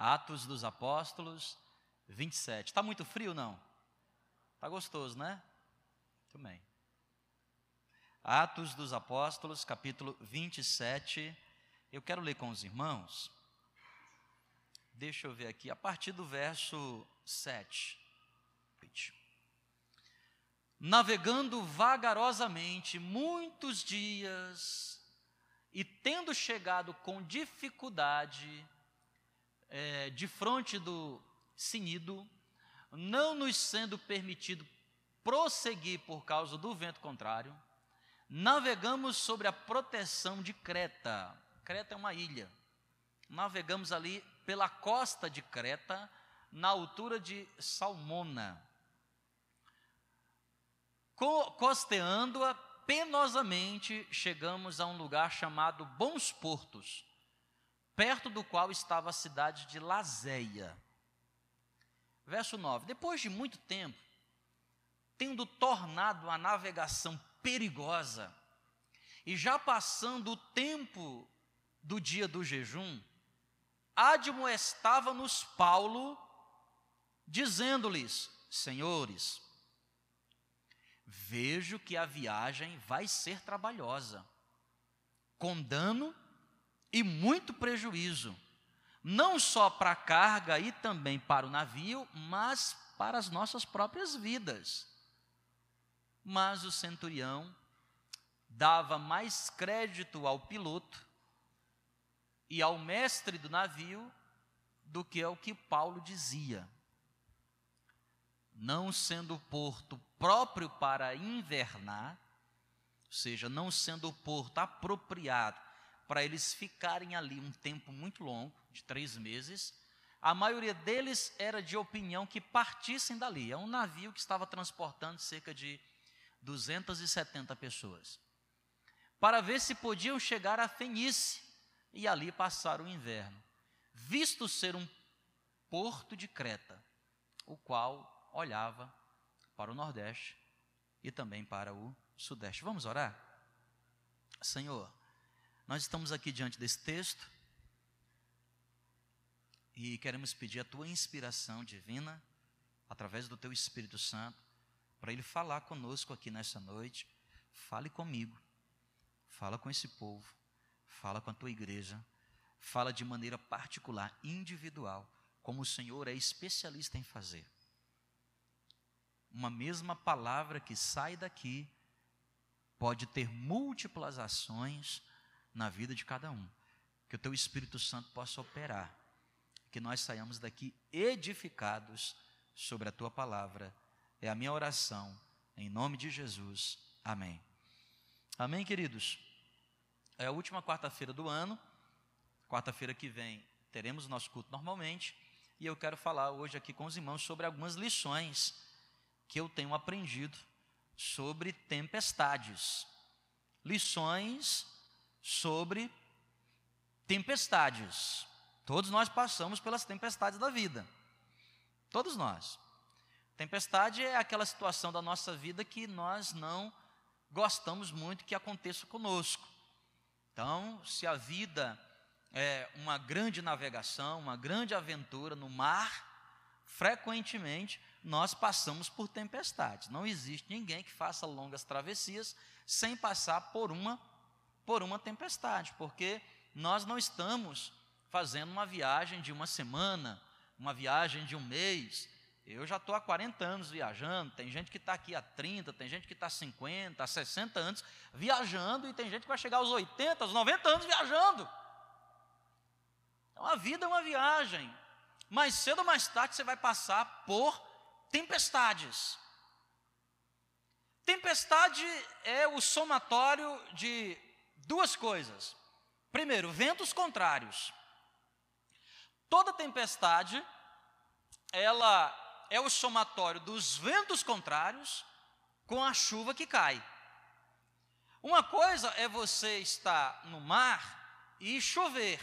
Atos dos Apóstolos 27. Está muito frio, não? Está gostoso, né? Muito bem. Atos dos Apóstolos, capítulo 27. Eu quero ler com os irmãos. Deixa eu ver aqui, a partir do verso 7. Navegando vagarosamente muitos dias e tendo chegado com dificuldade é, de frente do Sinido, não nos sendo permitido prosseguir por causa do vento contrário, navegamos sobre a proteção de Creta. Creta é uma ilha. Navegamos ali pela costa de Creta, na altura de Salmona. Costeando-a penosamente, chegamos a um lugar chamado Bons Portos, perto do qual estava a cidade de Lazéia. Verso 9: Depois de muito tempo, tendo tornado a navegação perigosa, e já passando o tempo do dia do jejum, admoestava-nos Paulo, dizendo-lhes: Senhores, vejo que a viagem vai ser trabalhosa, com dano e muito prejuízo, não só para a carga e também para o navio, mas para as nossas próprias vidas. Mas o centurião dava mais crédito ao piloto e ao mestre do navio do que ao que Paulo dizia. Não sendo o porto próprio para invernar, ou seja, não sendo o porto apropriado para eles ficarem ali um tempo muito longo, de três meses, a maioria deles era de opinião que partissem dali. É um navio que estava transportando cerca de 270 pessoas, para ver se podiam chegar a Fenícia e ali passar o inverno, visto ser um porto de Creta, o qual olhava para o nordeste e também para o sudeste. Vamos orar? Senhor, nós estamos aqui diante desse texto e queremos pedir a tua inspiração divina através do teu Espírito Santo para ele falar conosco aqui nessa noite. Fale comigo. Fala com esse povo. Fala com a tua igreja. Fala de maneira particular, individual, como o Senhor é especialista em fazer. Uma mesma palavra que sai daqui pode ter múltiplas ações na vida de cada um. Que o teu Espírito Santo possa operar. Que nós saiamos daqui edificados sobre a tua palavra é a minha oração, em nome de Jesus. Amém. Amém, queridos? É a última quarta-feira do ano. Quarta-feira que vem teremos nosso culto normalmente. E eu quero falar hoje aqui com os irmãos sobre algumas lições que eu tenho aprendido sobre tempestades. Lições sobre tempestades. Todos nós passamos pelas tempestades da vida. Todos nós. Tempestade é aquela situação da nossa vida que nós não gostamos muito que aconteça conosco. Então, se a vida é uma grande navegação, uma grande aventura no mar, frequentemente nós passamos por tempestades. Não existe ninguém que faça longas travessias sem passar por uma por uma tempestade, porque nós não estamos fazendo uma viagem de uma semana, uma viagem de um mês, eu já estou há 40 anos viajando, tem gente que está aqui há 30, tem gente que está há 50, há 60 anos viajando, e tem gente que vai chegar aos 80, aos 90 anos viajando. Então a vida é uma viagem. Mais cedo ou mais tarde você vai passar por tempestades. Tempestade é o somatório de duas coisas. Primeiro, ventos contrários. Toda tempestade, ela é o somatório dos ventos contrários com a chuva que cai. Uma coisa é você estar no mar e chover.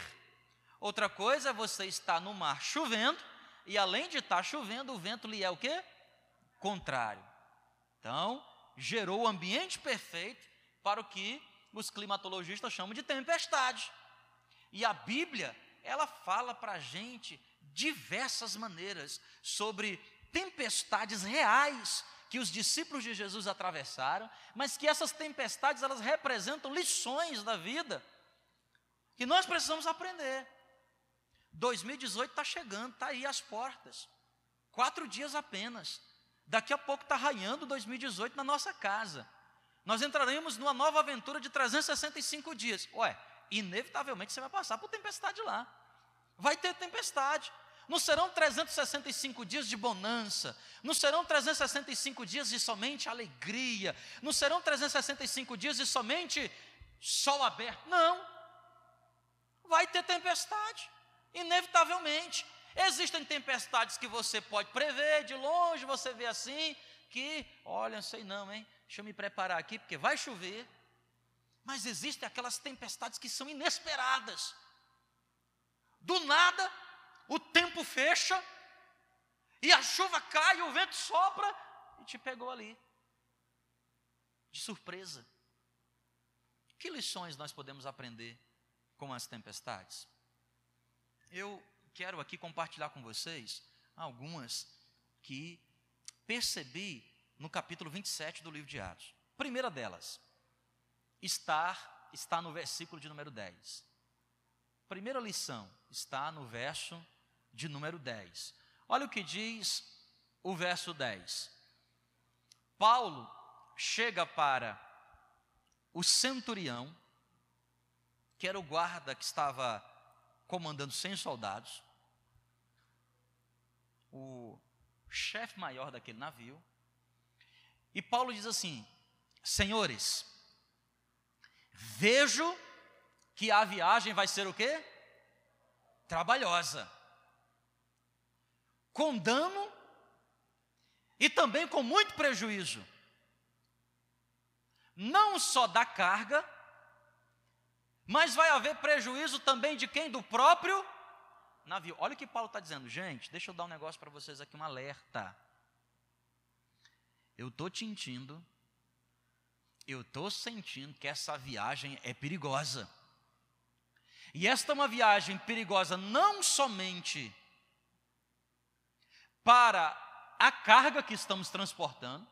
Outra coisa é você estar no mar chovendo e além de estar chovendo, o vento lhe é o quê? Contrário. Então, gerou o ambiente perfeito para o que os climatologistas chamam de tempestade. E a Bíblia, ela fala para a gente diversas maneiras sobre tempestades reais que os discípulos de Jesus atravessaram, mas que essas tempestades elas representam lições da vida que nós precisamos aprender. 2018 está chegando, está aí às portas. Quatro dias apenas. Daqui a pouco está raiando 2018 na nossa casa. Nós entraremos numa nova aventura de 365 dias. Ué, inevitavelmente você vai passar por tempestade lá. Vai ter tempestade. Não serão 365 dias de bonança, não serão 365 dias de somente alegria, não serão 365 dias de somente sol aberto. Não. Vai ter tempestade, inevitavelmente. Existem tempestades que você pode prever, de longe você vê assim, que, olha, não sei não, hein? Deixa eu me preparar aqui, porque vai chover. Mas existem aquelas tempestades que são inesperadas. Do nada, o tempo fecha, e a chuva cai, o vento sopra, e te pegou ali. De surpresa. Que lições nós podemos aprender com as tempestades? Eu quero aqui compartilhar com vocês algumas que percebi no capítulo 27 do livro de Atos. Primeira delas, estar está no versículo de número 10. Primeira lição está no verso de número 10. Olha o que diz o verso 10. Paulo chega para o centurião, que era o guarda que estava comandando 100 soldados, o chefe maior daquele navio, e Paulo diz assim: Senhores, vejo que a viagem vai ser o quê? Trabalhosa com dano e também com muito prejuízo. Não só da carga, mas vai haver prejuízo também de quem? Do próprio navio. Olha o que Paulo está dizendo, gente. Deixa eu dar um negócio para vocês aqui, um alerta. Eu estou sentindo, eu estou sentindo que essa viagem é perigosa. E esta é uma viagem perigosa não somente para a carga que estamos transportando,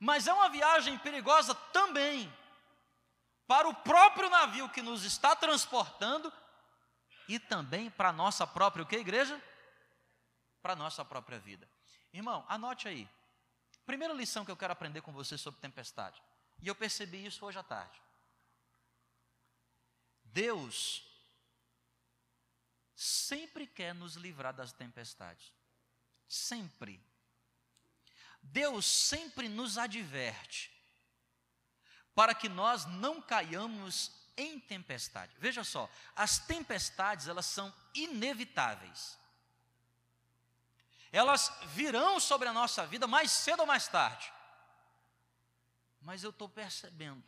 mas é uma viagem perigosa também para o próprio navio que nos está transportando e também para a nossa própria o que, igreja? Para a nossa própria vida. Irmão, anote aí. Primeira lição que eu quero aprender com você sobre tempestade. E eu percebi isso hoje à tarde. Deus sempre quer nos livrar das tempestades. Sempre. Deus sempre nos adverte para que nós não caiamos em tempestade. Veja só, as tempestades elas são inevitáveis. Elas virão sobre a nossa vida mais cedo ou mais tarde. Mas eu estou percebendo,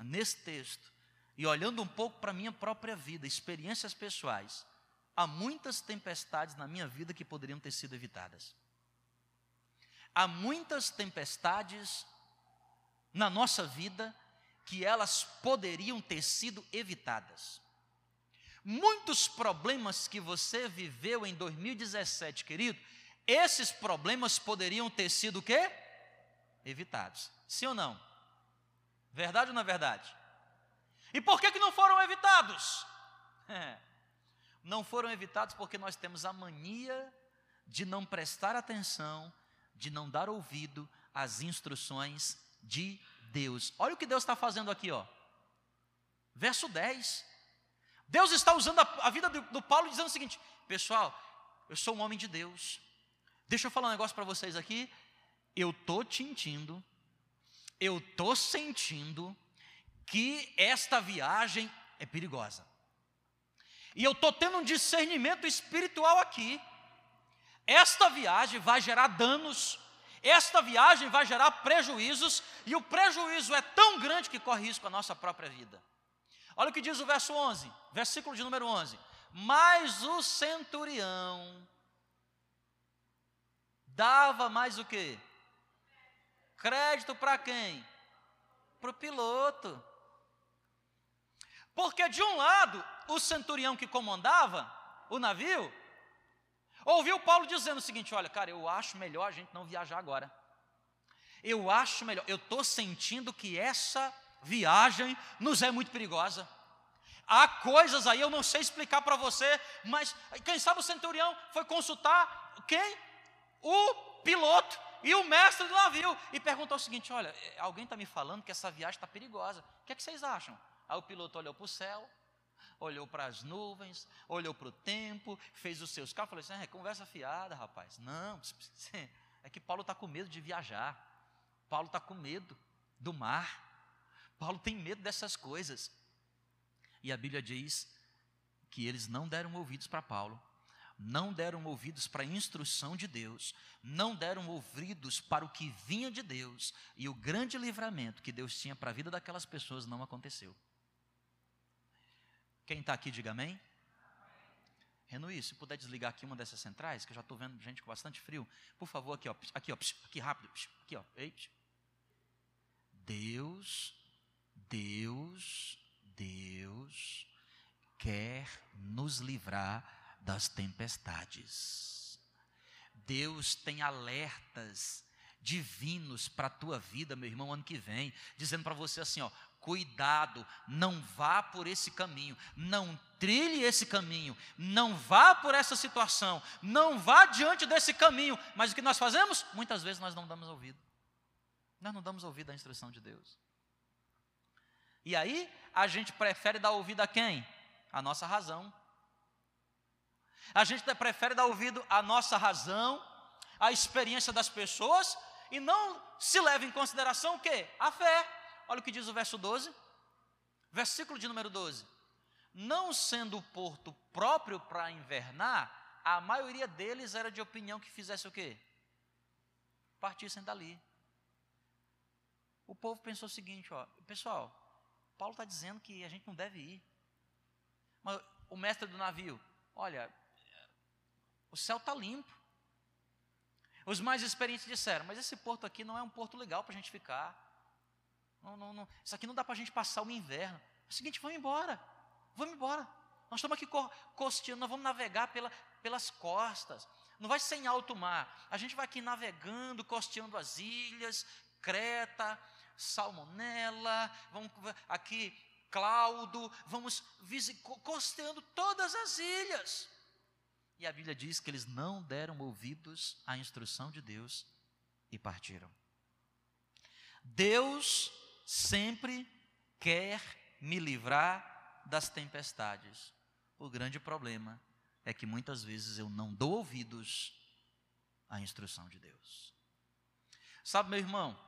nesse texto, e olhando um pouco para a minha própria vida, experiências pessoais, há muitas tempestades na minha vida que poderiam ter sido evitadas. Há muitas tempestades na nossa vida que elas poderiam ter sido evitadas. Muitos problemas que você viveu em 2017, querido, esses problemas poderiam ter sido o quê? Evitados. Sim ou não? Verdade ou não é verdade? E por que, que não foram evitados? Não foram evitados porque nós temos a mania de não prestar atenção, de não dar ouvido às instruções de Deus. Olha o que Deus está fazendo aqui, ó. Verso 10. Deus está usando a, a vida do, do Paulo dizendo o seguinte: pessoal, eu sou um homem de Deus. Deixa eu falar um negócio para vocês aqui. Eu estou sentindo, eu estou sentindo que esta viagem é perigosa. E eu estou tendo um discernimento espiritual aqui. Esta viagem vai gerar danos, esta viagem vai gerar prejuízos, e o prejuízo é tão grande que corre risco a nossa própria vida. Olha o que diz o verso 11, versículo de número 11. Mas o centurião dava mais o que? Crédito para quem? Para o piloto. Porque de um lado, o centurião que comandava o navio Ouviu Paulo dizendo o seguinte: olha, cara, eu acho melhor a gente não viajar agora. Eu acho melhor, eu estou sentindo que essa viagem nos é muito perigosa. Há coisas aí, eu não sei explicar para você, mas quem sabe o centurião foi consultar quem? O piloto e o mestre do navio e perguntou o seguinte: Olha, alguém está me falando que essa viagem está perigosa, o que, é que vocês acham? Aí o piloto olhou para o céu, olhou para as nuvens, olhou para o tempo, fez os seus carros, falou assim: é, conversa fiada, rapaz. Não, é que Paulo está com medo de viajar, Paulo está com medo do mar, Paulo tem medo dessas coisas. E a Bíblia diz que eles não deram ouvidos para Paulo, não deram ouvidos para a instrução de Deus, não deram ouvidos para o que vinha de Deus, e o grande livramento que Deus tinha para a vida daquelas pessoas não aconteceu. Quem está aqui, diga amém. Renui, se puder desligar aqui uma dessas centrais, que eu já estou vendo gente com bastante frio, por favor, aqui, ó, aqui, ó, aqui rápido, aqui, ó, Deus, Deus, Deus quer nos livrar das tempestades. Deus tem alertas divinos para a tua vida, meu irmão, ano que vem, dizendo para você assim, ó, cuidado, não vá por esse caminho, não trilhe esse caminho, não vá por essa situação, não vá diante desse caminho. Mas o que nós fazemos? Muitas vezes nós não damos ouvido. Nós não damos ouvido à instrução de Deus. E aí, a gente prefere dar ouvido a quem? A nossa razão. A gente prefere dar ouvido à nossa razão, à experiência das pessoas, e não se leva em consideração o quê? A fé. Olha o que diz o verso 12. Versículo de número 12. Não sendo o porto próprio para invernar, a maioria deles era de opinião que fizesse o quê? Partissem dali. O povo pensou o seguinte, ó, pessoal, Paulo está dizendo que a gente não deve ir. Mas o mestre do navio, olha, o céu está limpo. Os mais experientes disseram, mas esse porto aqui não é um porto legal para a gente ficar. Não, não, não. Isso aqui não dá para a gente passar o inverno. É o seguinte, vamos embora. Vamos embora. Nós estamos aqui costeando, nós vamos navegar pela, pelas costas. Não vai ser em alto mar. A gente vai aqui navegando, costeando as ilhas, Creta, Salmonela, vamos aqui Claudo, vamos costeando todas as ilhas. E a Bíblia diz que eles não deram ouvidos à instrução de Deus e partiram. Deus sempre quer me livrar das tempestades. O grande problema é que muitas vezes eu não dou ouvidos à instrução de Deus. Sabe, meu irmão,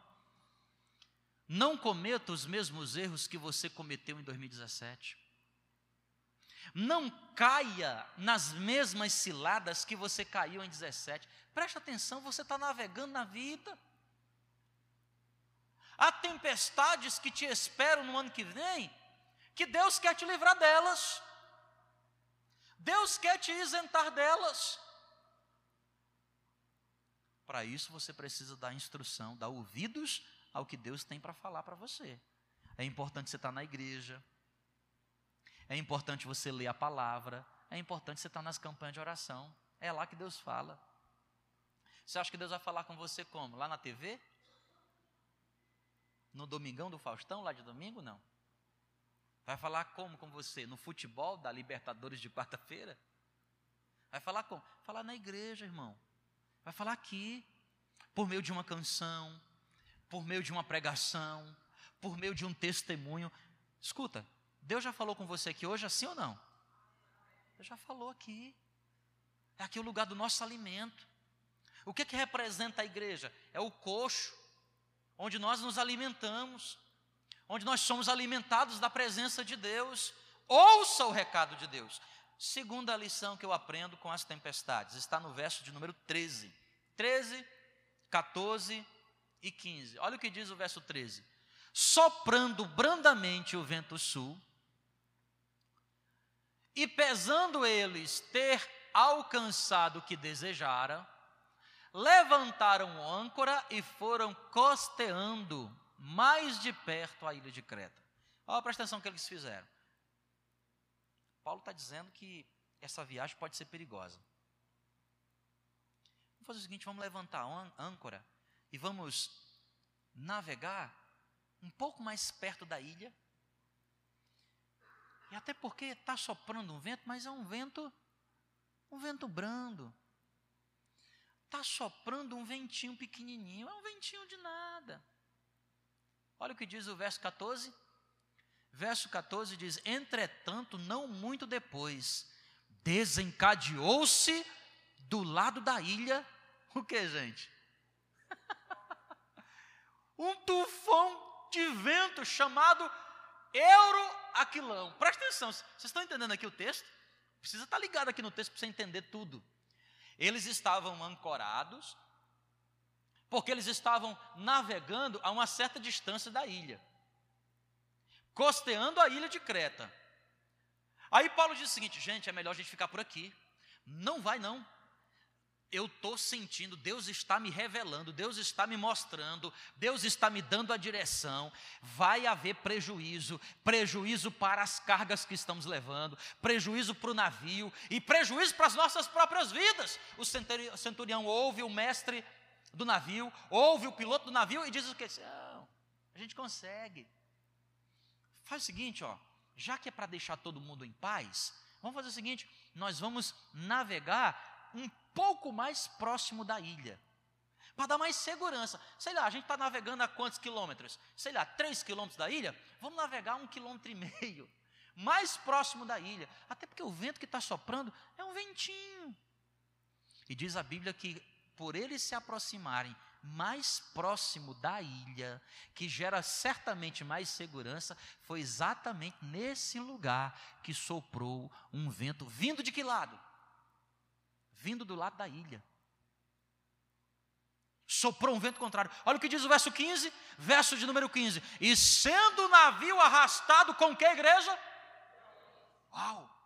não cometa os mesmos erros que você cometeu em 2017. Não caia nas mesmas ciladas que você caiu em 17. Preste atenção, você está navegando na vida. Há tempestades que te esperam no ano que vem, que Deus quer te livrar delas. Deus quer te isentar delas. Para isso você precisa dar instrução, dar ouvidos ao que Deus tem para falar para você. É importante você estar na igreja. É importante você ler a palavra. É importante você estar nas campanhas de oração. É lá que Deus fala. Você acha que Deus vai falar com você como? Lá na TV? No domingão do Faustão, lá de domingo, não. Vai falar como com você? No futebol da Libertadores de quarta-feira? Vai falar como? Falar na igreja, irmão. Vai falar aqui, por meio de uma canção, por meio de uma pregação, por meio de um testemunho. Escuta, Deus já falou com você aqui hoje, assim ou não? Deus já falou aqui. É aqui o lugar do nosso alimento. O que, que representa a igreja? É o coxo, onde nós nos alimentamos, onde nós somos alimentados da presença de Deus. Ouça o recado de Deus. Segunda lição que eu aprendo com as tempestades está no verso de número 13. 13, 14 e 15. Olha o que diz o verso 13: Soprando brandamente o vento sul, e pesando eles ter alcançado o que desejara, levantaram âncora e foram costeando mais de perto a ilha de Creta. Olha, presta atenção que eles fizeram. Paulo está dizendo que essa viagem pode ser perigosa. Vamos fazer o seguinte: vamos levantar âncora e vamos navegar um pouco mais perto da ilha. E até porque está soprando um vento, mas é um vento, um vento brando. Está soprando um ventinho pequenininho, é um ventinho de nada. Olha o que diz o verso 14. Verso 14 diz: Entretanto, não muito depois, desencadeou-se do lado da ilha, o que, gente? Um tufão de vento chamado Euroaquilão. Presta atenção, vocês estão entendendo aqui o texto? Precisa estar ligado aqui no texto para você entender tudo. Eles estavam ancorados, porque eles estavam navegando a uma certa distância da ilha, costeando a ilha de Creta. Aí Paulo diz o seguinte: gente, é melhor a gente ficar por aqui. Não vai, não eu estou sentindo, Deus está me revelando, Deus está me mostrando, Deus está me dando a direção. Vai haver prejuízo, prejuízo para as cargas que estamos levando, prejuízo para o navio e prejuízo para as nossas próprias vidas. O centurião ouve o mestre do navio, ouve o piloto do navio e diz o que? Não, a gente consegue. Faz o seguinte, ó, já que é para deixar todo mundo em paz, vamos fazer o seguinte: nós vamos navegar um pouco mais próximo da ilha. Para dar mais segurança. Sei lá, a gente está navegando a quantos quilômetros? Sei lá, três quilômetros da ilha? Vamos navegar um quilômetro e meio. Mais próximo da ilha. Até porque o vento que está soprando é um ventinho. E diz a Bíblia que por eles se aproximarem mais próximo da ilha, que gera certamente mais segurança, foi exatamente nesse lugar que soprou um vento vindo de que lado? Vindo do lado da ilha. Soprou um vento contrário. Olha o que diz o verso 15, verso de número 15. E sendo o navio arrastado com que igreja? Uau!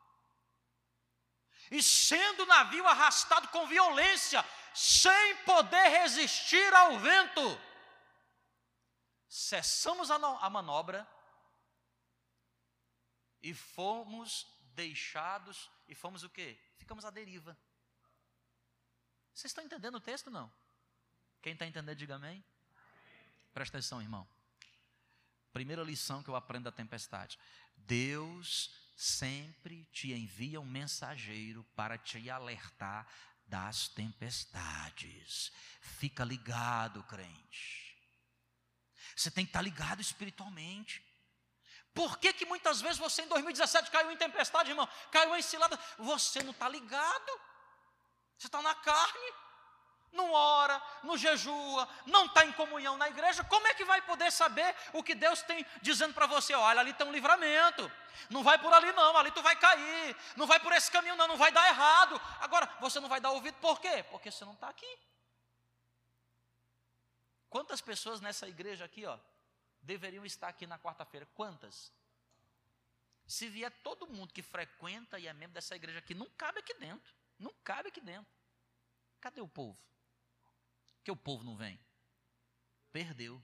E sendo o navio arrastado com violência, sem poder resistir ao vento, cessamos a, a manobra e fomos deixados, e fomos o quê? Ficamos à deriva. Vocês estão entendendo o texto não? Quem está entendendo, diga amém. Presta atenção, irmão. Primeira lição que eu aprendo da tempestade: Deus sempre te envia um mensageiro para te alertar das tempestades. Fica ligado, crente. Você tem que estar ligado espiritualmente. Por que, que muitas vezes você em 2017 caiu em tempestade, irmão? Caiu em cilada? Você não está ligado. Você está na carne, não ora, não jejua, não está em comunhão na igreja, como é que vai poder saber o que Deus tem dizendo para você? Olha, ali tem um livramento, não vai por ali não, ali tu vai cair, não vai por esse caminho não, não vai dar errado. Agora, você não vai dar ouvido por quê? Porque você não está aqui. Quantas pessoas nessa igreja aqui, ó, deveriam estar aqui na quarta-feira? Quantas? Se vier todo mundo que frequenta e é membro dessa igreja aqui, não cabe aqui dentro. Não cabe aqui dentro. Cadê o povo? Que o povo não vem? Perdeu.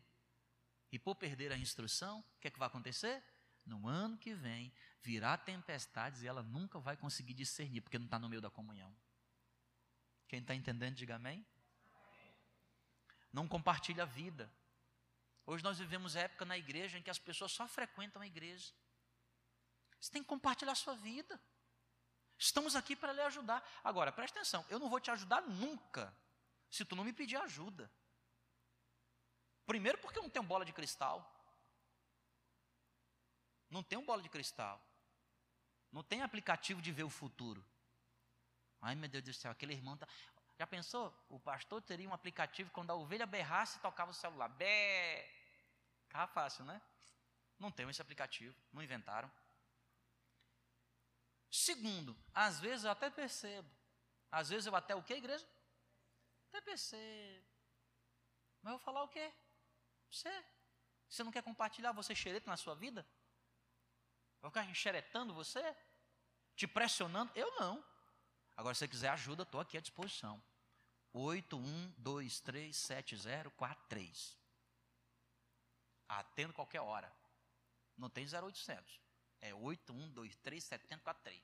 E por perder a instrução, o que é que vai acontecer? No ano que vem, virá tempestades e ela nunca vai conseguir discernir, porque não está no meio da comunhão. Quem está entendendo, diga amém. Não compartilha a vida. Hoje nós vivemos época na igreja em que as pessoas só frequentam a igreja. Você tem que compartilhar a sua vida. Estamos aqui para lhe ajudar. Agora, preste atenção, eu não vou te ajudar nunca se tu não me pedir ajuda. Primeiro porque eu não tenho bola de cristal. Não tenho bola de cristal. Não tem aplicativo de ver o futuro. Ai, meu Deus do céu, aquele irmão tá... Já pensou? O pastor teria um aplicativo quando a ovelha berrasse tocava o celular. Bé! Ficava fácil, né? Não tem esse aplicativo, não inventaram. Segundo, às vezes eu até percebo. Às vezes eu até o que, igreja? Até percebo. Mas eu vou falar o quê? Você. Você não quer compartilhar você xereta na sua vida? Vai ficar xeretando você? Te pressionando? Eu não. Agora, se você quiser ajuda, estou aqui à disposição. 81237043. Atendo qualquer hora. Não tem 0800. É 81237043.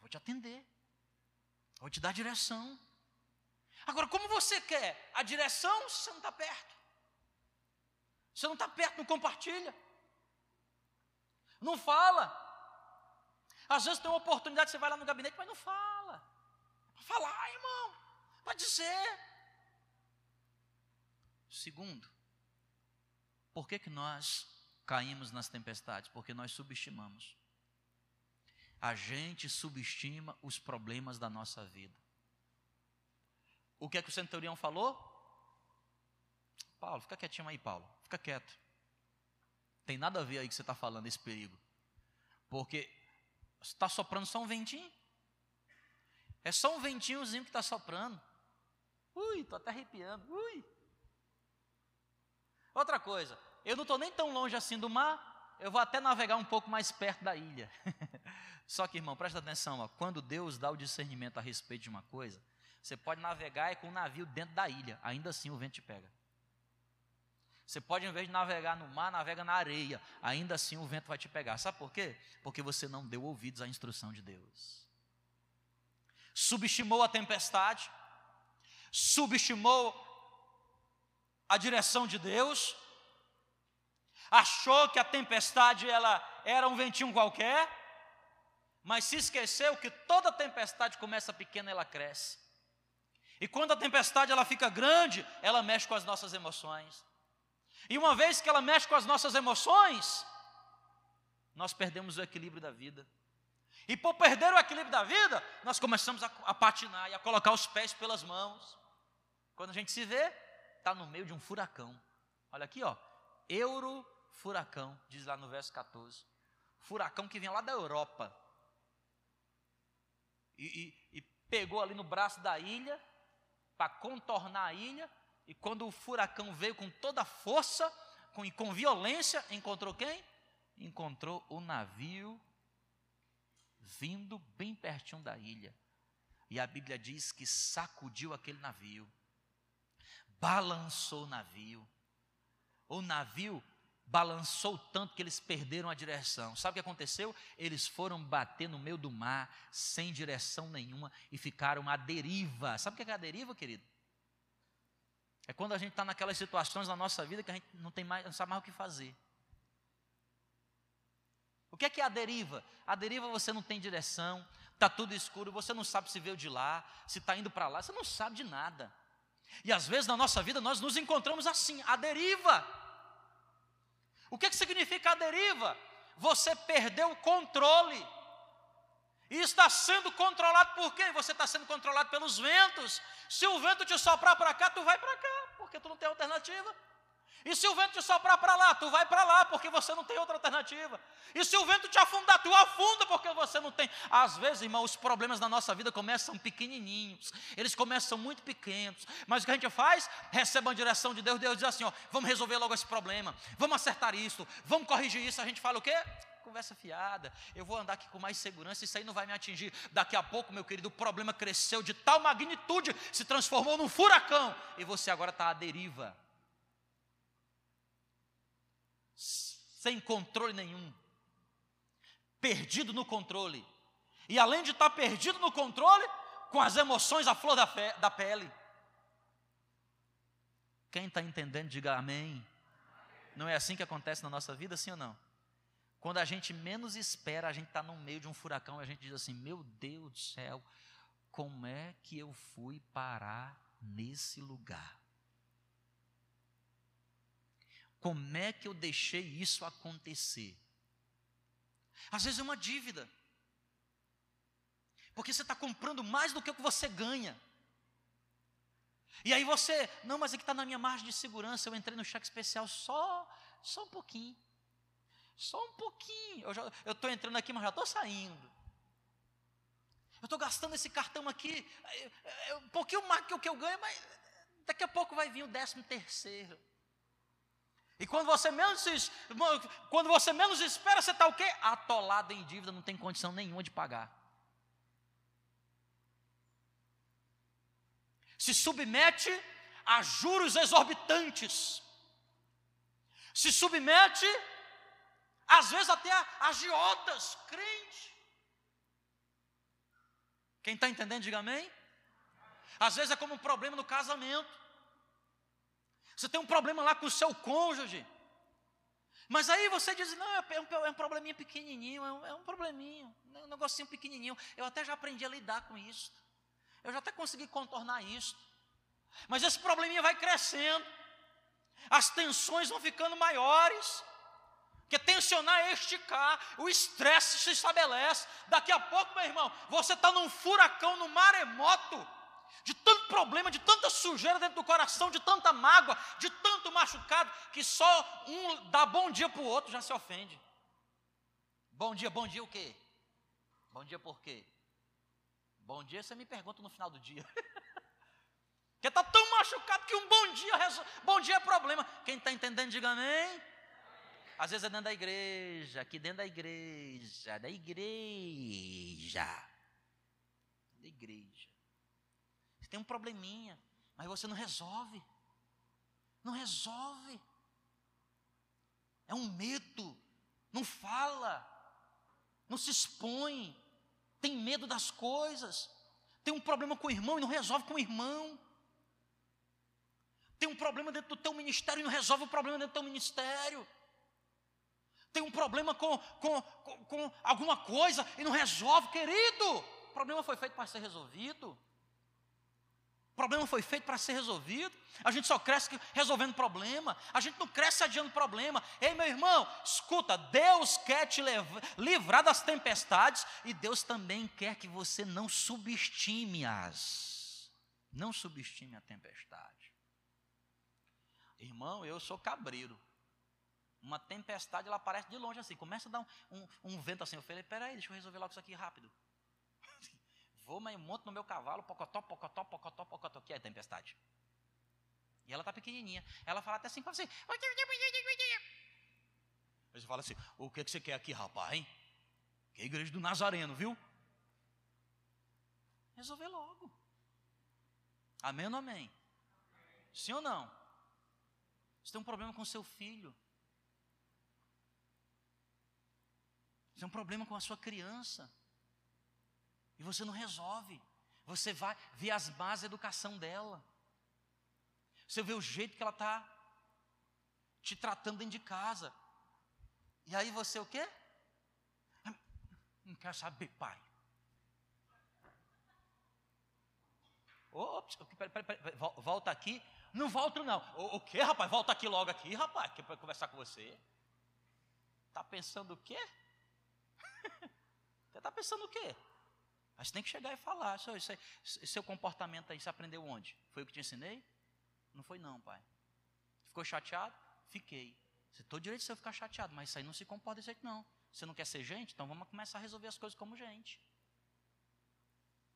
Vou te atender. Vou te dar direção. Agora, como você quer a direção se você não está perto? Você não está perto, não compartilha. Não fala. Às vezes tem uma oportunidade, você vai lá no gabinete, mas não fala. Para falar, irmão. Para dizer. Segundo, por que, que nós caímos nas tempestades? Porque nós subestimamos. A gente subestima os problemas da nossa vida. O que é que o centurião falou? Paulo, fica quietinho aí, Paulo. Fica quieto. Tem nada a ver aí que você está falando, esse perigo. Porque está soprando só um ventinho. É só um ventinhozinho que está soprando. Ui, estou até arrepiando. Ui. Outra coisa, eu não estou nem tão longe assim do mar, eu vou até navegar um pouco mais perto da ilha. Só que, irmão, presta atenção, ó, quando Deus dá o discernimento a respeito de uma coisa, você pode navegar com um navio dentro da ilha, ainda assim o vento te pega. Você pode, em vez de navegar no mar, navega na areia, ainda assim o vento vai te pegar. Sabe por quê? Porque você não deu ouvidos à instrução de Deus. Subestimou a tempestade, subestimou a direção de Deus, achou que a tempestade ela era um ventinho qualquer, mas se esqueceu que toda tempestade começa pequena e ela cresce. E quando a tempestade ela fica grande, ela mexe com as nossas emoções. E uma vez que ela mexe com as nossas emoções, nós perdemos o equilíbrio da vida. E por perder o equilíbrio da vida, nós começamos a, a patinar e a colocar os pés pelas mãos. Quando a gente se vê, está no meio de um furacão. Olha aqui, ó. Euro furacão, diz lá no verso 14. Furacão que vem lá da Europa. E, e, e pegou ali no braço da ilha, para contornar a ilha, e quando o furacão veio com toda a força, com, com violência, encontrou quem? Encontrou o navio vindo bem pertinho da ilha. E a Bíblia diz que sacudiu aquele navio, balançou o navio. O navio balançou tanto que eles perderam a direção. Sabe o que aconteceu? Eles foram bater no meio do mar, sem direção nenhuma, e ficaram à deriva. Sabe o que é a deriva, querido? É quando a gente está naquelas situações na nossa vida que a gente não, tem mais, não sabe mais o que fazer. O que é, que é a deriva? A deriva você não tem direção, está tudo escuro, você não sabe se veio de lá, se está indo para lá, você não sabe de nada. E às vezes na nossa vida nós nos encontramos assim, a deriva. O que, que significa a deriva? Você perdeu o controle. E está sendo controlado por quem? Você está sendo controlado pelos ventos. Se o vento te soprar para cá, tu vai para cá, porque tu não tem alternativa. E se o vento te soprar para lá, tu vai para lá, porque você não tem outra alternativa. E se o vento te afundar, tu afunda, porque você não tem. Às vezes, irmão, os problemas na nossa vida começam pequenininhos, eles começam muito pequenos, mas o que a gente faz? Recebe a direção de Deus, Deus diz assim: ó, vamos resolver logo esse problema, vamos acertar isso, vamos corrigir isso. A gente fala o quê? conversa fiada, eu vou andar aqui com mais segurança, isso aí não vai me atingir. Daqui a pouco, meu querido, o problema cresceu de tal magnitude, se transformou num furacão, e você agora está à deriva. Sem controle nenhum, perdido no controle, e além de estar perdido no controle, com as emoções à flor da, fe, da pele. Quem está entendendo, diga amém. Não é assim que acontece na nossa vida, sim ou não? Quando a gente menos espera, a gente está no meio de um furacão e a gente diz assim: Meu Deus do céu, como é que eu fui parar nesse lugar? Como é que eu deixei isso acontecer? Às vezes é uma dívida, porque você está comprando mais do que o que você ganha. E aí você, não, mas aqui está na minha margem de segurança, eu entrei no cheque especial só, só um pouquinho. Só um pouquinho. Eu estou entrando aqui, mas já estou saindo. Eu estou gastando esse cartão aqui, é, é, um pouquinho mais que o que eu ganho, mas daqui a pouco vai vir o décimo terceiro. E quando você menos, quando você menos espera, você está o quê? Atolado em dívida, não tem condição nenhuma de pagar. Se submete a juros exorbitantes. Se submete às vezes até agiotas, crente. Quem está entendendo, diga amém. Às vezes é como um problema no casamento. Você tem um problema lá com o seu cônjuge. Mas aí você diz, não, é um, é um probleminha pequenininho, é um, é um probleminho, é um negocinho pequenininho. Eu até já aprendi a lidar com isso. Eu já até consegui contornar isso. Mas esse probleminha vai crescendo. As tensões vão ficando maiores. Porque tensionar é esticar, o estresse se estabelece. Daqui a pouco, meu irmão, você está num furacão, num maremoto de tanto problema, de tanta sujeira dentro do coração, de tanta mágoa, de tanto machucado, que só um dá bom dia para o outro já se ofende. Bom dia, bom dia o quê? Bom dia por quê? Bom dia você me pergunta no final do dia. Porque está tão machucado que um bom dia, bom dia é problema. Quem está entendendo, diga amém. Às vezes é dentro da igreja, aqui dentro da igreja, da igreja. Da igreja tem um probleminha, mas você não resolve. Não resolve. É um medo. Não fala. Não se expõe. Tem medo das coisas. Tem um problema com o irmão e não resolve com o irmão. Tem um problema dentro do teu ministério e não resolve o problema dentro do teu ministério. Tem um problema com, com, com, com alguma coisa e não resolve, querido. O problema foi feito para ser resolvido. O problema foi feito para ser resolvido. A gente só cresce resolvendo problema. A gente não cresce adiando problema. Ei, meu irmão, escuta: Deus quer te livrar das tempestades e Deus também quer que você não subestime-as. Não subestime a tempestade. Irmão, eu sou cabreiro. Uma tempestade, ela aparece de longe assim. Começa a dar um, um, um vento assim. Eu falei: peraí, deixa eu resolver logo isso aqui rápido. Vou, mas monto no meu cavalo, pocotó, pocotó, pocotó, pocotó, que é tempestade. E ela está pequenininha. Ela fala até assim para você. Aí você fala assim, o que, que você quer aqui, rapaz, hein? Que é a igreja do Nazareno, viu? Resolver logo. Amém ou não amém? Sim ou não? Você tem um problema com seu filho. Você tem um problema com a sua criança. E você não resolve. Você vai ver as bases da educação dela. Você vê o jeito que ela está te tratando dentro de casa. E aí você o quê? Não quero saber, pai. Ops, pera, pera, pera, volta aqui. Não volto não. O, o rapaz? Volta aqui logo aqui, rapaz, que para conversar com você. Está pensando o quê? Você está pensando o quê? Mas tem que chegar e falar. Esse, seu comportamento aí, você aprendeu onde? Foi o que te ensinei? Não foi não, pai. Ficou chateado? Fiquei. Você tem direito de você ficar chateado, mas isso aí não se comporta desse jeito, não. Você não quer ser gente? Então vamos começar a resolver as coisas como gente.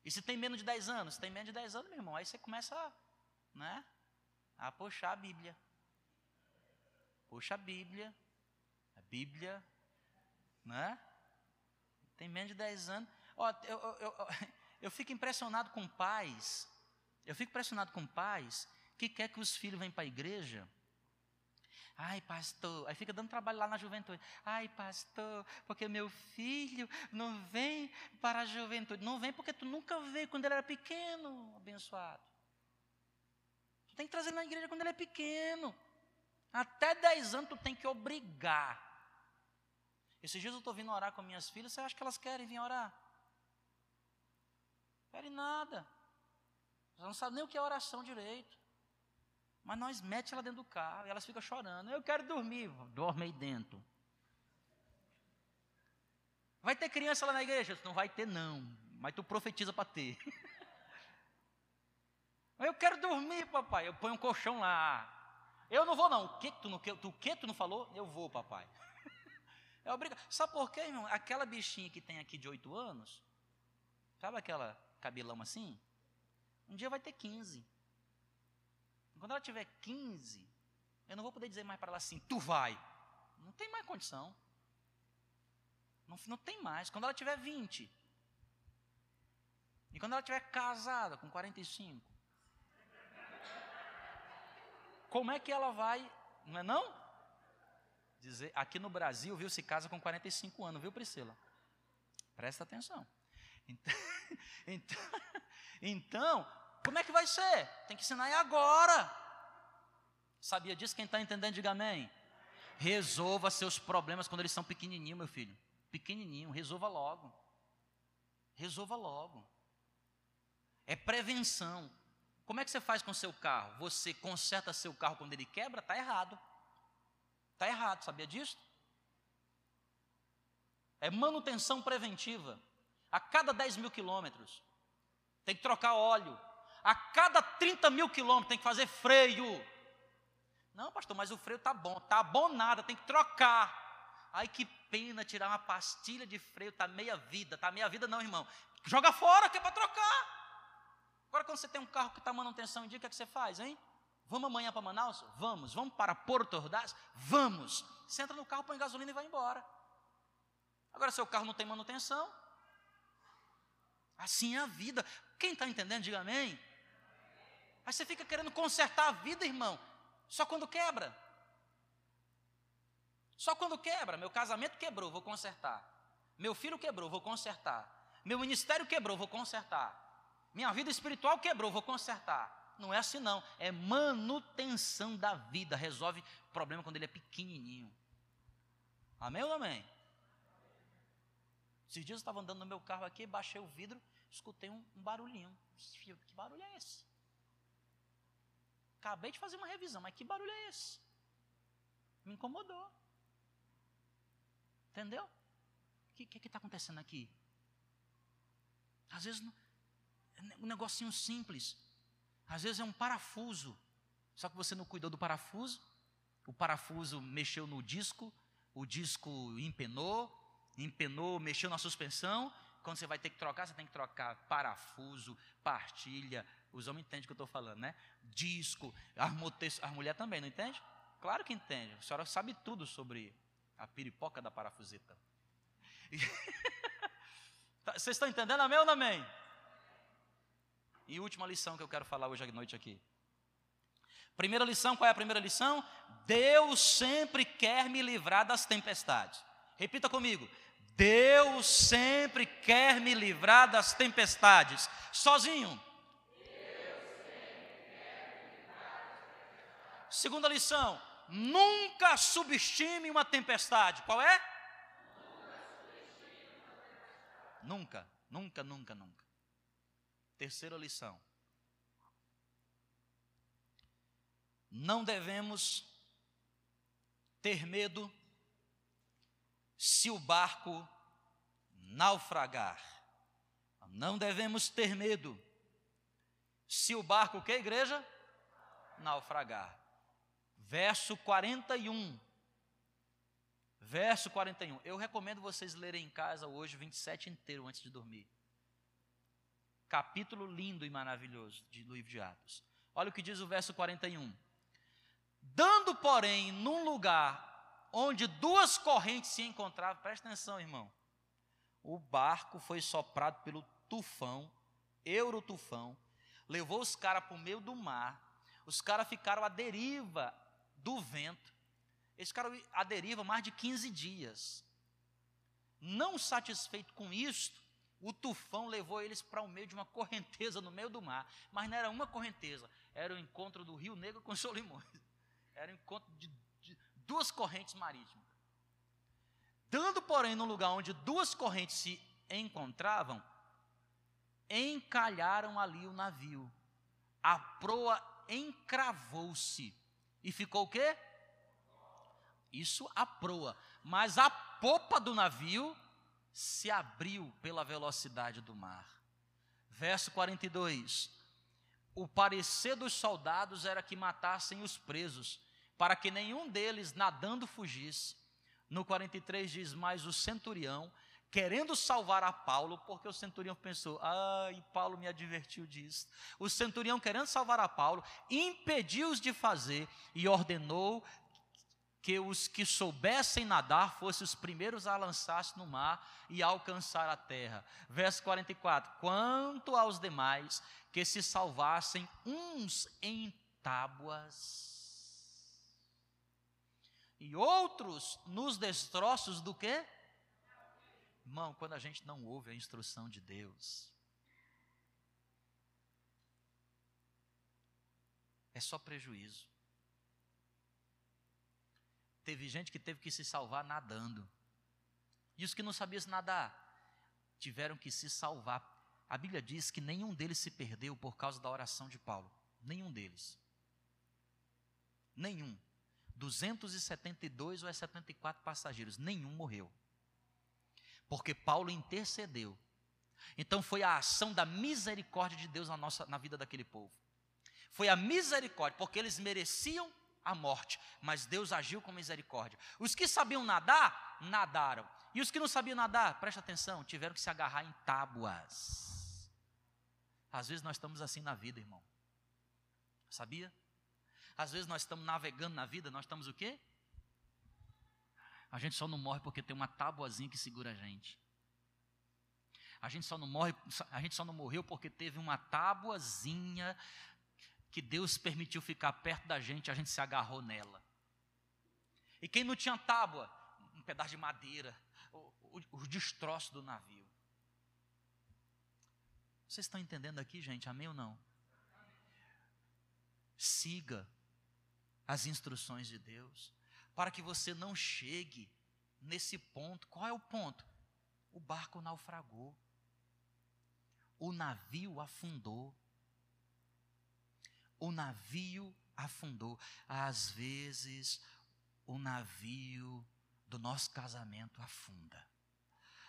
E se tem menos de 10 anos? Se tem menos de 10 anos, meu irmão, aí você começa a, né, a puxar a Bíblia. Puxa a Bíblia. A Bíblia, né? Tem menos de 10 anos. Ó, eu, eu, eu, eu fico impressionado com pais, eu fico impressionado com pais que quer que os filhos venham para a igreja. Ai, pastor, aí fica dando trabalho lá na juventude. Ai, pastor, porque meu filho não vem para a juventude. Não vem porque tu nunca veio quando ele era pequeno, abençoado. Tu tem que trazer na igreja quando ele é pequeno. Até 10 anos tu tem que obrigar. Esses dias eu estou vindo orar com minhas filhas, você acha que elas querem vir orar? Querem nada. Elas não sabem nem o que é oração direito. Mas nós mete ela dentro do carro e elas ficam chorando. Eu quero dormir. Dorme aí dentro. Vai ter criança lá na igreja? Não vai ter, não. Mas tu profetiza para ter. Eu quero dormir, papai. Eu ponho um colchão lá. Eu não vou, não. O que tu não, o que tu não falou? Eu vou, papai. É obrigado. Sabe por quê, irmão? Aquela bichinha que tem aqui de oito anos, sabe aquela cabelão assim, um dia vai ter 15. Quando ela tiver 15, eu não vou poder dizer mais para ela assim, tu vai. Não tem mais condição. Não, não tem mais. Quando ela tiver 20. E quando ela tiver casada com 45. Como é que ela vai, não é não? Dizer, aqui no Brasil, viu, se casa com 45 anos, viu, Priscila? Presta atenção. Então, então, então, como é que vai ser? Tem que ensinar agora. Sabia disso? Quem está entendendo, diga amém. Resolva seus problemas quando eles são pequenininhos, meu filho. Pequenininho, resolva logo. Resolva logo. É prevenção. Como é que você faz com seu carro? Você conserta seu carro quando ele quebra? Está errado. Está errado, sabia disso? É manutenção preventiva. A cada 10 mil quilômetros, tem que trocar óleo. A cada 30 mil quilômetros, tem que fazer freio. Não, pastor, mas o freio está bom. Está bom nada, tem que trocar. Ai, que pena tirar uma pastilha de freio, está meia vida. Está meia vida, não, irmão. Joga fora, que é para trocar. Agora, quando você tem um carro que está manutenção em dia, o que, é que você faz, hein? Vamos amanhã para Manaus? Vamos. Vamos para Porto Ordaz? Vamos. Você entra no carro, põe gasolina e vai embora. Agora, seu carro não tem manutenção. Assim é a vida. Quem está entendendo, diga amém. Aí você fica querendo consertar a vida, irmão, só quando quebra. Só quando quebra. Meu casamento quebrou, vou consertar. Meu filho quebrou, vou consertar. Meu ministério quebrou, vou consertar. Minha vida espiritual quebrou, vou consertar. Não é assim não, é manutenção da vida, resolve problema quando ele é pequenininho. Amém ou não amém? Esses dias eu estava andando no meu carro aqui, baixei o vidro, escutei um, um barulhinho. Que barulho é esse? Acabei de fazer uma revisão, mas que barulho é esse? Me incomodou. Entendeu? O que está acontecendo aqui? Às vezes um negocinho simples. Às vezes é um parafuso. Só que você não cuidou do parafuso. O parafuso mexeu no disco, o disco empenou, empenou, mexeu na suspensão. Quando você vai ter que trocar, você tem que trocar parafuso, partilha. Os homens entendem o que eu estou falando, né? Disco, armote... a mulher também, não entende? Claro que entende. A senhora sabe tudo sobre a piripoca da parafuseta. Tá, vocês estão entendendo? Amém ou não amém? E última lição que eu quero falar hoje à noite aqui. Primeira lição, qual é a primeira lição? Deus sempre quer me livrar das tempestades. Repita comigo. Deus sempre quer me livrar das tempestades. Sozinho. Segunda lição. Nunca subestime uma tempestade. Qual é? Nunca, nunca, nunca, nunca. Terceira lição. Não devemos ter medo se o barco naufragar. Não devemos ter medo se o barco, que igreja? Naufragar. Verso 41. Verso 41. Eu recomendo vocês lerem em casa hoje 27 inteiro antes de dormir capítulo lindo e maravilhoso de livro de Atos. Olha o que diz o verso 41. Dando, porém, num lugar onde duas correntes se encontravam, presta atenção, irmão. O barco foi soprado pelo tufão, eurotufão, levou os caras para o meio do mar. Os caras ficaram à deriva do vento. Eles ficaram à deriva mais de 15 dias. Não satisfeito com isto, o tufão levou eles para o meio de uma correnteza no meio do mar. Mas não era uma correnteza, era o encontro do Rio Negro com Solimões. Era o encontro de, duas correntes marítimas. Dando, porém, no lugar onde duas correntes se encontravam, encalharam ali o navio. A proa encravou-se. E ficou o quê? Isso a proa. Mas a popa do navio se abriu pela velocidade do mar. Verso 42. O parecer dos soldados era que matassem os presos, para que nenhum deles nadando fugisse. No 43 diz: Mas o centurião, querendo salvar a Paulo, porque o centurião pensou: ai, Paulo me advertiu disso. O centurião, querendo salvar a Paulo, impediu-os de fazer e ordenou que os que soubessem nadar fossem os primeiros a lançar-se no mar e alcançar a terra. Verso 44: Quanto aos demais, que se salvassem uns em tábuas e outros nos destroços do quê? Irmão, quando a gente não ouve a instrução de Deus, é só prejuízo. Teve gente que teve que se salvar nadando. E os que não sabiam se nadar tiveram que se salvar. A Bíblia diz que nenhum deles se perdeu por causa da oração de Paulo. Nenhum deles. Nenhum. 272 ou 74 passageiros, nenhum morreu. Porque Paulo intercedeu. Então foi a ação da misericórdia de Deus na, nossa, na vida daquele povo. Foi a misericórdia, porque eles mereciam a morte, mas Deus agiu com misericórdia. Os que sabiam nadar, nadaram. E os que não sabiam nadar, presta atenção, tiveram que se agarrar em tábuas. Às vezes nós estamos assim na vida, irmão. Sabia? Às vezes nós estamos navegando na vida, nós estamos o quê? A gente só não morre porque tem uma tábuazinha que segura a gente. A gente só não morre, a gente só não morreu porque teve uma tábuazinha que Deus permitiu ficar perto da gente, a gente se agarrou nela. E quem não tinha tábua, um pedaço de madeira, os destroços do navio. Vocês estão entendendo aqui, gente? Amém ou não? Siga as instruções de Deus, para que você não chegue nesse ponto. Qual é o ponto? O barco naufragou. O navio afundou. O navio afundou. Às vezes, o navio do nosso casamento afunda.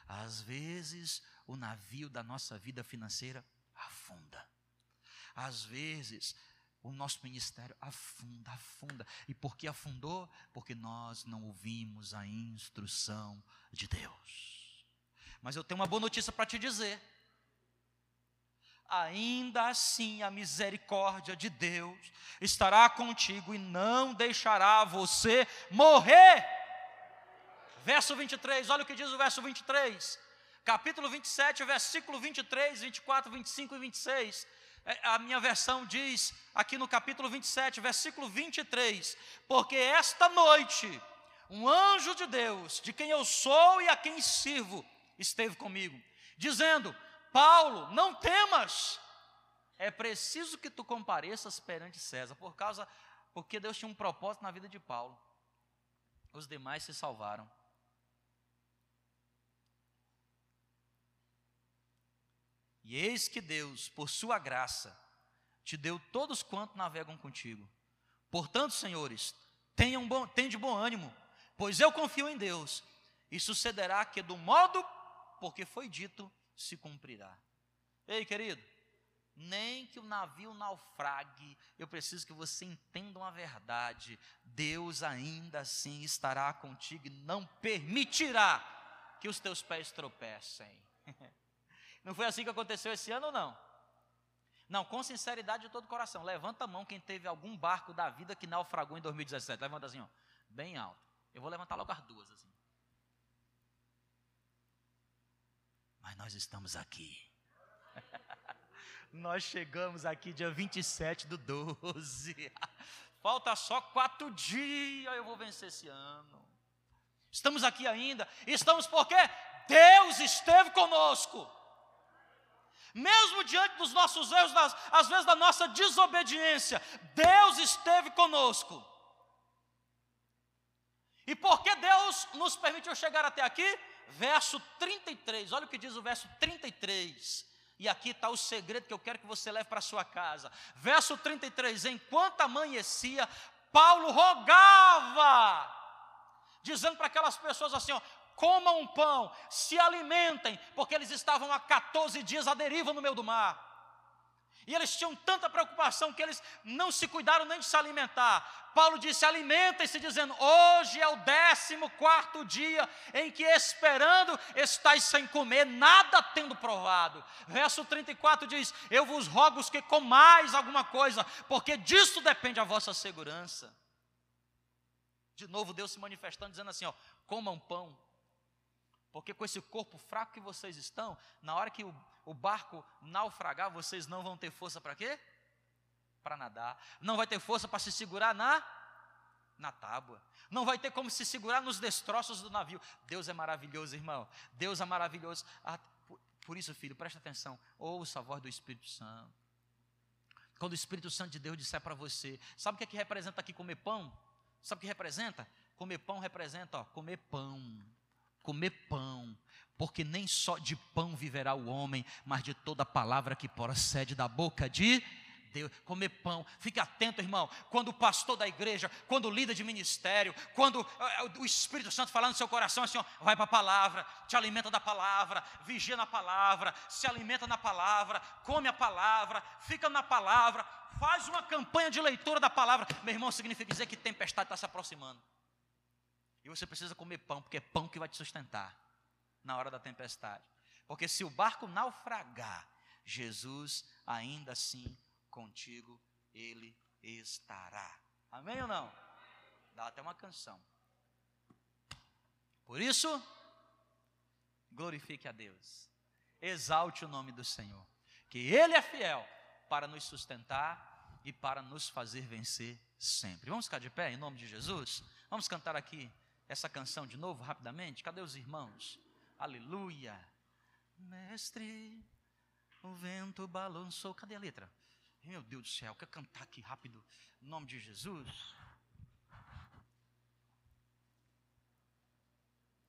Às vezes, o navio da nossa vida financeira afunda. Às vezes, o nosso ministério afunda, afunda. E por que afundou? Porque nós não ouvimos a instrução de Deus. Mas eu tenho uma boa notícia para te dizer. Ainda assim, a misericórdia de Deus estará contigo e não deixará você morrer. Verso 23, olha o que diz o verso 23. Capítulo 27, versículo 23, 24, 25 e 26 é, a minha versão diz, aqui no capítulo 27, versículo 23: Porque esta noite, um anjo de Deus, de quem eu sou e a quem sirvo, esteve comigo, dizendo: Paulo, não temas, é preciso que tu compareças perante César, por causa, porque Deus tinha um propósito na vida de Paulo. Os demais se salvaram. E eis que Deus, por sua graça, te deu todos quantos navegam contigo. Portanto, senhores, tenham bom, de bom ânimo, pois eu confio em Deus, e sucederá que do modo porque foi dito, se cumprirá. Ei, querido, nem que o navio naufrague, eu preciso que você entenda uma verdade: Deus ainda assim estará contigo e não permitirá que os teus pés tropecem. Não foi assim que aconteceu esse ano não? Não, com sinceridade de todo o coração. Levanta a mão quem teve algum barco da vida que naufragou em 2017. Levanta assim, ó, bem alto. Eu vou levantar logo as duas assim. Mas nós estamos aqui. nós chegamos aqui dia 27 do 12. Falta só quatro dias, eu vou vencer esse ano. Estamos aqui ainda. Estamos porque Deus esteve conosco mesmo diante dos nossos erros, das, às vezes da nossa desobediência, Deus esteve conosco. E porque Deus nos permitiu chegar até aqui? Verso 33, olha o que diz o verso 33. E aqui está o segredo que eu quero que você leve para sua casa. Verso 33: Enquanto amanhecia, Paulo rogava, dizendo para aquelas pessoas assim: ó, comam pão, se alimentem, porque eles estavam há 14 dias à deriva no meio do mar. E eles tinham tanta preocupação que eles não se cuidaram nem de se alimentar. Paulo disse: alimentem-se, dizendo: hoje é o décimo quarto dia em que, esperando, estáis sem comer, nada tendo provado. Verso 34 diz: Eu vos rogo que comais alguma coisa, porque disso depende a vossa segurança. De novo, Deus se manifestando, dizendo assim: ó, comam pão. Porque com esse corpo fraco que vocês estão, na hora que o, o barco naufragar, vocês não vão ter força para quê? Para nadar. Não vai ter força para se segurar na na tábua. Não vai ter como se segurar nos destroços do navio. Deus é maravilhoso, irmão. Deus é maravilhoso. Ah, por, por isso, filho, presta atenção. Ouça a voz do Espírito Santo. Quando o Espírito Santo de Deus disser para você, sabe o que é que representa aqui comer pão? Sabe o que representa? Comer pão representa, ó, comer pão. Comer pão. Porque nem só de pão viverá o homem, mas de toda palavra que procede da boca de Deus, comer pão. Fique atento, irmão. Quando o pastor da igreja, quando o líder de ministério, quando uh, o Espírito Santo falar no seu coração assim, ó, vai para a palavra, te alimenta da palavra, vigia na palavra, se alimenta na palavra, come a palavra, fica na palavra, faz uma campanha de leitura da palavra. Meu irmão, significa dizer que tempestade está se aproximando. E você precisa comer pão, porque é pão que vai te sustentar na hora da tempestade. Porque se o barco naufragar, Jesus ainda assim contigo ele estará. Amém ou não? Dá até uma canção. Por isso, glorifique a Deus. Exalte o nome do Senhor. Que Ele é fiel para nos sustentar e para nos fazer vencer sempre. Vamos ficar de pé em nome de Jesus? Vamos cantar aqui essa canção de novo, rapidamente? Cadê os irmãos? Aleluia. Mestre, o vento balançou. Cadê a letra? Meu Deus do céu, quer cantar aqui rápido? Em nome de Jesus.